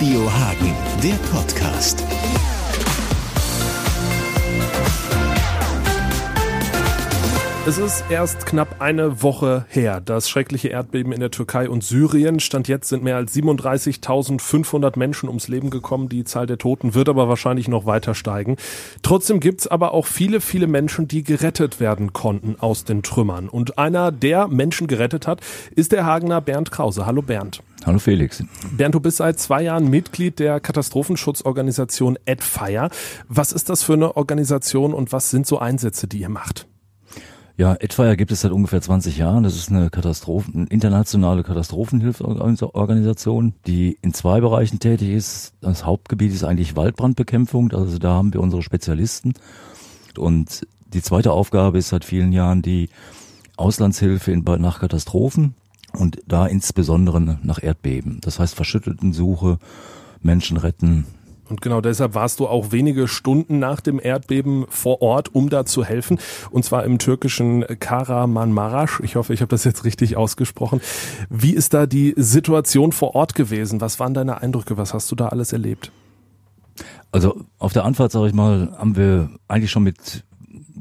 Radio Hagen, der Podcast. Es ist erst knapp eine Woche her. Das schreckliche Erdbeben in der Türkei und Syrien. Stand jetzt sind mehr als 37.500 Menschen ums Leben gekommen. Die Zahl der Toten wird aber wahrscheinlich noch weiter steigen. Trotzdem gibt's aber auch viele, viele Menschen, die gerettet werden konnten aus den Trümmern. Und einer, der Menschen gerettet hat, ist der Hagener Bernd Krause. Hallo Bernd. Hallo Felix. Bernd, du bist seit zwei Jahren Mitglied der Katastrophenschutzorganisation AdFire. Was ist das für eine Organisation und was sind so Einsätze, die ihr macht? Ja, Edfire gibt es seit ungefähr 20 Jahren. Das ist eine Katastrophen, internationale Katastrophenhilfsorganisation, die in zwei Bereichen tätig ist. Das Hauptgebiet ist eigentlich Waldbrandbekämpfung. Also da haben wir unsere Spezialisten. Und die zweite Aufgabe ist seit vielen Jahren die Auslandshilfe in, nach Katastrophen und da insbesondere nach Erdbeben. Das heißt Verschütteltensuche, Menschen retten, und genau deshalb warst du auch wenige Stunden nach dem Erdbeben vor Ort, um da zu helfen. Und zwar im türkischen Karamanmaraş. Ich hoffe, ich habe das jetzt richtig ausgesprochen. Wie ist da die Situation vor Ort gewesen? Was waren deine Eindrücke? Was hast du da alles erlebt? Also auf der Anfahrt, sage ich mal, haben wir eigentlich schon mit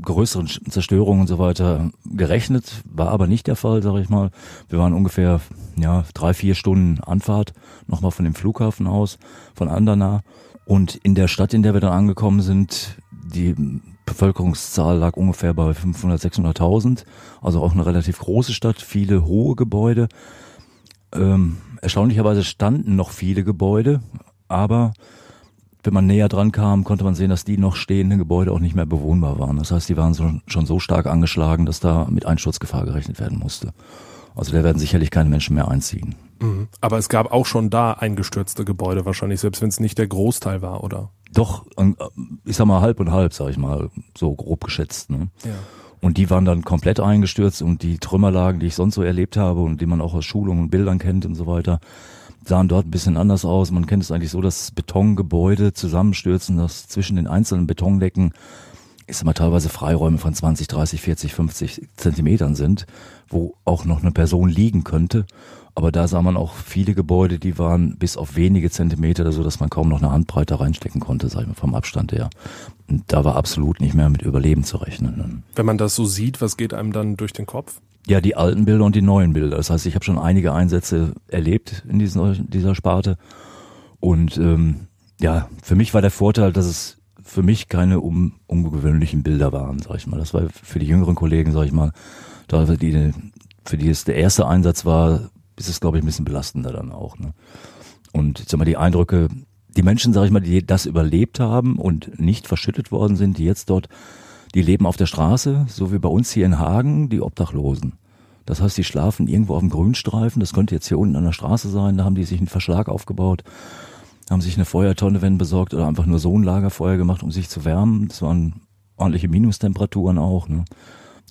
größeren Zerstörungen und so weiter gerechnet, war aber nicht der Fall, sage ich mal. Wir waren ungefähr ja drei, vier Stunden Anfahrt nochmal von dem Flughafen aus, von Andana und in der Stadt, in der wir dann angekommen sind, die Bevölkerungszahl lag ungefähr bei 500, 600.000. Also auch eine relativ große Stadt, viele hohe Gebäude. Ähm, erstaunlicherweise standen noch viele Gebäude, aber wenn man näher dran kam, konnte man sehen, dass die noch stehenden Gebäude auch nicht mehr bewohnbar waren. Das heißt, die waren so, schon so stark angeschlagen, dass da mit Einsturzgefahr gerechnet werden musste. Also da werden sicherlich keine Menschen mehr einziehen. Mhm. Aber es gab auch schon da eingestürzte Gebäude wahrscheinlich, selbst wenn es nicht der Großteil war, oder? Doch, ich sag mal halb und halb, sag ich mal, so grob geschätzt. Ne? Ja. Und die waren dann komplett eingestürzt und die Trümmerlagen, die ich sonst so erlebt habe und die man auch aus Schulungen und Bildern kennt und so weiter, sahen dort ein bisschen anders aus. Man kennt es eigentlich so, dass Betongebäude zusammenstürzen, dass zwischen den einzelnen Betondecken sag mal, teilweise Freiräume von 20, 30, 40, 50 Zentimetern sind, wo auch noch eine Person liegen könnte. Aber da sah man auch viele Gebäude, die waren bis auf wenige Zentimeter, so dass man kaum noch eine Handbreite reinstecken konnte, sag ich mal, vom Abstand her. Und da war absolut nicht mehr mit Überleben zu rechnen. Wenn man das so sieht, was geht einem dann durch den Kopf? Ja, die alten Bilder und die neuen Bilder. Das heißt, ich habe schon einige Einsätze erlebt in diesen, dieser Sparte. Und ähm, ja, für mich war der Vorteil, dass es für mich keine um, ungewöhnlichen Bilder waren, sag ich mal. Das war für die jüngeren Kollegen, sag ich mal, da die, für die es der erste Einsatz war, ist es, glaube ich, ein bisschen belastender dann auch. Ne? Und ich sag mal, die Eindrücke, die Menschen, sag ich mal, die das überlebt haben und nicht verschüttet worden sind, die jetzt dort, die leben auf der Straße, so wie bei uns hier in Hagen, die Obdachlosen. Das heißt, die schlafen irgendwo auf dem Grünstreifen, das könnte jetzt hier unten an der Straße sein, da haben die sich einen Verschlag aufgebaut, haben sich eine Feuertonne, wenn besorgt, oder einfach nur so ein Lagerfeuer gemacht, um sich zu wärmen. Das waren ordentliche Minustemperaturen auch. Ne?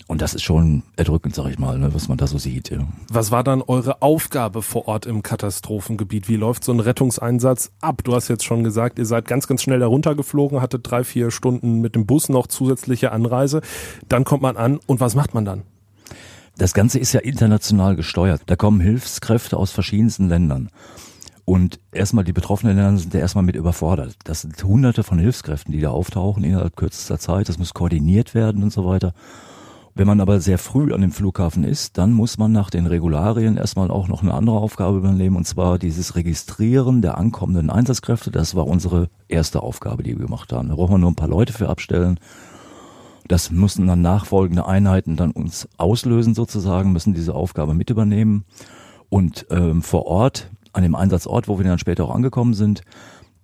Und das ist schon erdrückend, sag ich mal, ne, was man da so sieht. Ja. Was war dann eure Aufgabe vor Ort im Katastrophengebiet? Wie läuft so ein Rettungseinsatz ab? Du hast jetzt schon gesagt, ihr seid ganz, ganz schnell darunter geflogen, hattet drei, vier Stunden mit dem Bus noch zusätzliche Anreise. Dann kommt man an und was macht man dann? Das Ganze ist ja international gesteuert. Da kommen Hilfskräfte aus verschiedensten Ländern. Und erstmal die betroffenen Länder sind ja erstmal mit überfordert. Das sind hunderte von Hilfskräften, die da auftauchen innerhalb kürzester Zeit. Das muss koordiniert werden und so weiter. Wenn man aber sehr früh an dem Flughafen ist, dann muss man nach den Regularien erstmal auch noch eine andere Aufgabe übernehmen, und zwar dieses Registrieren der ankommenden Einsatzkräfte. Das war unsere erste Aufgabe, die wir gemacht haben. Da brauchen wir nur ein paar Leute für abstellen. Das müssen dann nachfolgende Einheiten dann uns auslösen sozusagen, müssen diese Aufgabe mit übernehmen. Und ähm, vor Ort, an dem Einsatzort, wo wir dann später auch angekommen sind,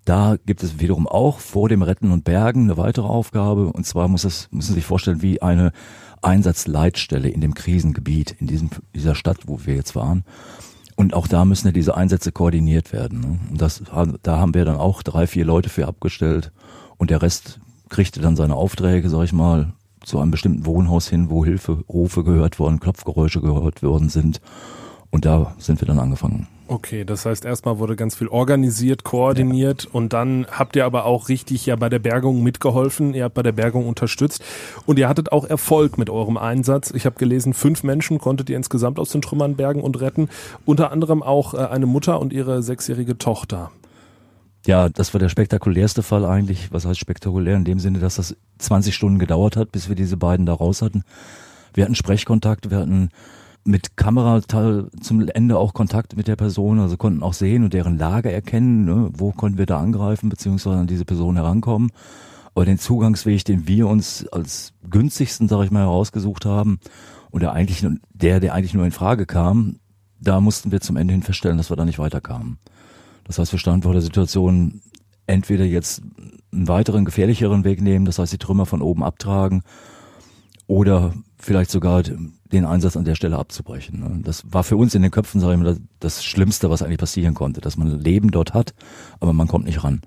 da gibt es wiederum auch vor dem Retten und Bergen eine weitere Aufgabe. Und zwar muss es, müssen Sie sich vorstellen, wie eine Einsatzleitstelle in dem Krisengebiet, in diesem, dieser Stadt, wo wir jetzt waren. Und auch da müssen ja diese Einsätze koordiniert werden. Ne? Und das, da haben wir dann auch drei, vier Leute für abgestellt. Und der Rest kriegte dann seine Aufträge, sag ich mal, zu einem bestimmten Wohnhaus hin, wo Hilferufe gehört worden, Klopfgeräusche gehört worden sind. Und da sind wir dann angefangen. Okay, das heißt, erstmal wurde ganz viel organisiert, koordiniert ja. und dann habt ihr aber auch richtig ja bei der Bergung mitgeholfen, ihr habt bei der Bergung unterstützt und ihr hattet auch Erfolg mit eurem Einsatz. Ich habe gelesen, fünf Menschen konntet ihr insgesamt aus den Trümmern bergen und retten, unter anderem auch äh, eine Mutter und ihre sechsjährige Tochter. Ja, das war der spektakulärste Fall eigentlich. Was heißt spektakulär? In dem Sinne, dass das 20 Stunden gedauert hat, bis wir diese beiden da raus hatten. Wir hatten Sprechkontakt, wir hatten mit Kamera zum Ende auch Kontakt mit der Person, also konnten auch sehen und deren Lage erkennen, ne, wo konnten wir da angreifen, beziehungsweise an diese Person herankommen. Aber den Zugangsweg, den wir uns als günstigsten, sage ich mal, herausgesucht haben, und der eigentlich, der, der eigentlich nur in Frage kam, da mussten wir zum Ende hin feststellen, dass wir da nicht weiterkamen. Das heißt, wir standen vor der Situation, entweder jetzt einen weiteren gefährlicheren Weg nehmen, das heißt die Trümmer von oben abtragen, oder vielleicht sogar den Einsatz an der Stelle abzubrechen. Ne? Das war für uns in den Köpfen, sage ich mal, das Schlimmste, was eigentlich passieren konnte, dass man Leben dort hat, aber man kommt nicht ran.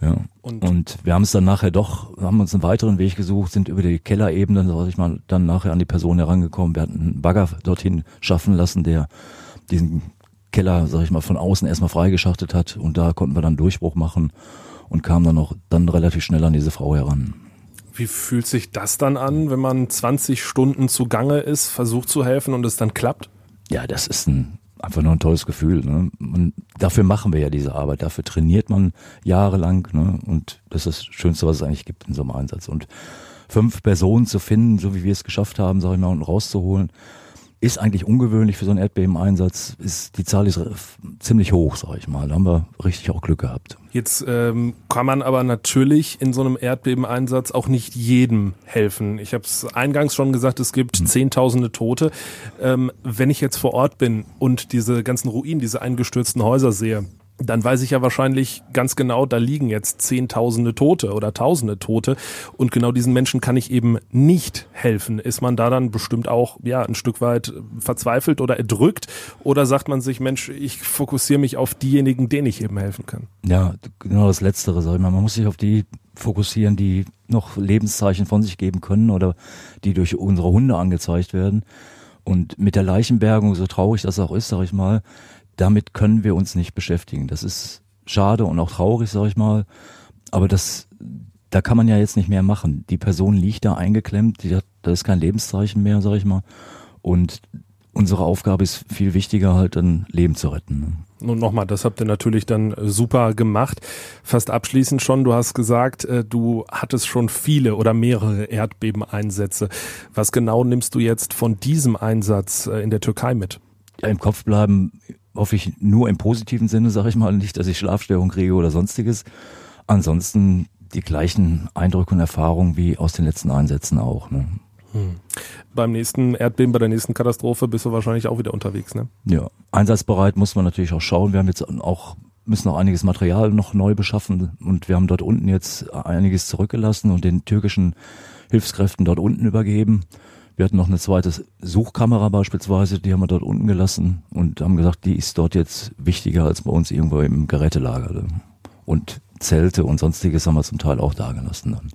Ja. Und, und wir haben es dann nachher doch, haben uns einen weiteren Weg gesucht, sind über die Kellerebene, sag ich mal, dann nachher an die Person herangekommen. Wir hatten einen Bagger dorthin schaffen lassen, der diesen Keller, sag ich mal, von außen erstmal freigeschachtet hat und da konnten wir dann Durchbruch machen und kamen dann noch dann relativ schnell an diese Frau heran. Wie fühlt sich das dann an, wenn man 20 Stunden zugange ist, versucht zu helfen und es dann klappt? Ja, das ist ein, einfach nur ein tolles Gefühl. Ne? Und dafür machen wir ja diese Arbeit, dafür trainiert man jahrelang ne? und das ist das Schönste, was es eigentlich gibt in so einem Einsatz. Und fünf Personen zu finden, so wie wir es geschafft haben, sag ich mal, und rauszuholen, ist eigentlich ungewöhnlich für so einen Erdbebeneinsatz. Ist, die Zahl ist ziemlich hoch, sag ich mal. Da haben wir richtig auch Glück gehabt. Jetzt ähm, kann man aber natürlich in so einem Erdbebeneinsatz auch nicht jedem helfen. Ich habe es eingangs schon gesagt, es gibt hm. Zehntausende Tote. Ähm, wenn ich jetzt vor Ort bin und diese ganzen Ruinen, diese eingestürzten Häuser sehe, dann weiß ich ja wahrscheinlich ganz genau, da liegen jetzt Zehntausende Tote oder Tausende Tote und genau diesen Menschen kann ich eben nicht helfen. Ist man da dann bestimmt auch ja ein Stück weit verzweifelt oder erdrückt oder sagt man sich, Mensch, ich fokussiere mich auf diejenigen, denen ich eben helfen kann? Ja, genau das Letztere, sag ich mal. Man muss sich auf die fokussieren, die noch Lebenszeichen von sich geben können oder die durch unsere Hunde angezeigt werden. Und mit der Leichenbergung, so traurig das auch ist, sag ich mal, damit können wir uns nicht beschäftigen. Das ist schade und auch traurig, sag ich mal. Aber das, da kann man ja jetzt nicht mehr machen. Die Person liegt da eingeklemmt, die hat, da ist kein Lebenszeichen mehr, sag ich mal. Und unsere Aufgabe ist viel wichtiger, halt ein Leben zu retten. Ne? Nun nochmal, das habt ihr natürlich dann super gemacht. Fast abschließend schon, du hast gesagt, äh, du hattest schon viele oder mehrere Erdbebeneinsätze. Was genau nimmst du jetzt von diesem Einsatz äh, in der Türkei mit? Ja, Im Kopf bleiben hoffe ich nur im positiven Sinne, sage ich mal, nicht, dass ich Schlafstörung kriege oder sonstiges. Ansonsten die gleichen Eindrücke und Erfahrungen wie aus den letzten Einsätzen auch. Ne? Hm. Beim nächsten Erdbeben, bei der nächsten Katastrophe bist du wahrscheinlich auch wieder unterwegs, ne? Ja, einsatzbereit muss man natürlich auch schauen. Wir haben jetzt auch müssen auch einiges Material noch neu beschaffen und wir haben dort unten jetzt einiges zurückgelassen und den türkischen Hilfskräften dort unten übergeben. Wir hatten noch eine zweite Suchkamera beispielsweise, die haben wir dort unten gelassen und haben gesagt, die ist dort jetzt wichtiger als bei uns irgendwo im Gerätelager. Und Zelte und sonstiges haben wir zum Teil auch da gelassen dann.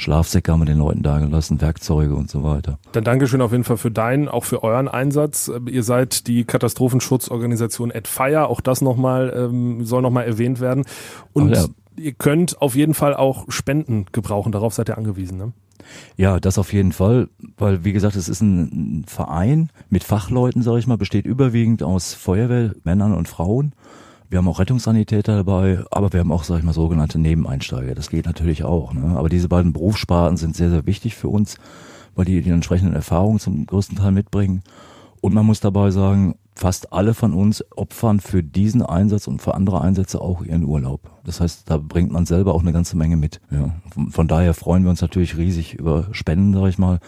Schlafsäcke haben wir den Leuten dagelassen, Werkzeuge und so weiter. Dann Dankeschön auf jeden Fall für deinen, auch für euren Einsatz. Ihr seid die Katastrophenschutzorganisation AdFire, auch das nochmal, ähm, soll nochmal erwähnt werden. Und ja. ihr könnt auf jeden Fall auch Spenden gebrauchen, darauf seid ihr angewiesen, ne? Ja, das auf jeden Fall, weil wie gesagt, es ist ein Verein mit Fachleuten, sage ich mal, besteht überwiegend aus Feuerwehrmännern und Frauen. Wir haben auch Rettungssanitäter dabei, aber wir haben auch, sag ich mal, sogenannte Nebeneinsteiger. Das geht natürlich auch. Ne? Aber diese beiden Berufssparten sind sehr, sehr wichtig für uns, weil die die entsprechenden Erfahrungen zum größten Teil mitbringen. Und man muss dabei sagen, fast alle von uns opfern für diesen Einsatz und für andere Einsätze auch ihren Urlaub. Das heißt, da bringt man selber auch eine ganze Menge mit. Ja. Von, daher freuen wir uns natürlich riesig über Spenden, sag ich mal,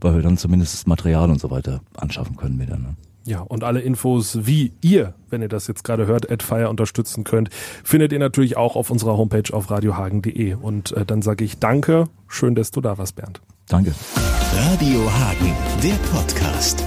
weil wir dann zumindest das Material und so weiter anschaffen können wieder. Ne? Ja, und alle Infos, wie ihr, wenn ihr das jetzt gerade hört, AdFire unterstützen könnt, findet ihr natürlich auch auf unserer Homepage auf radiohagen.de. Und äh, dann sage ich danke, schön, dass du da warst, Bernd. Danke. Radio Hagen, der Podcast.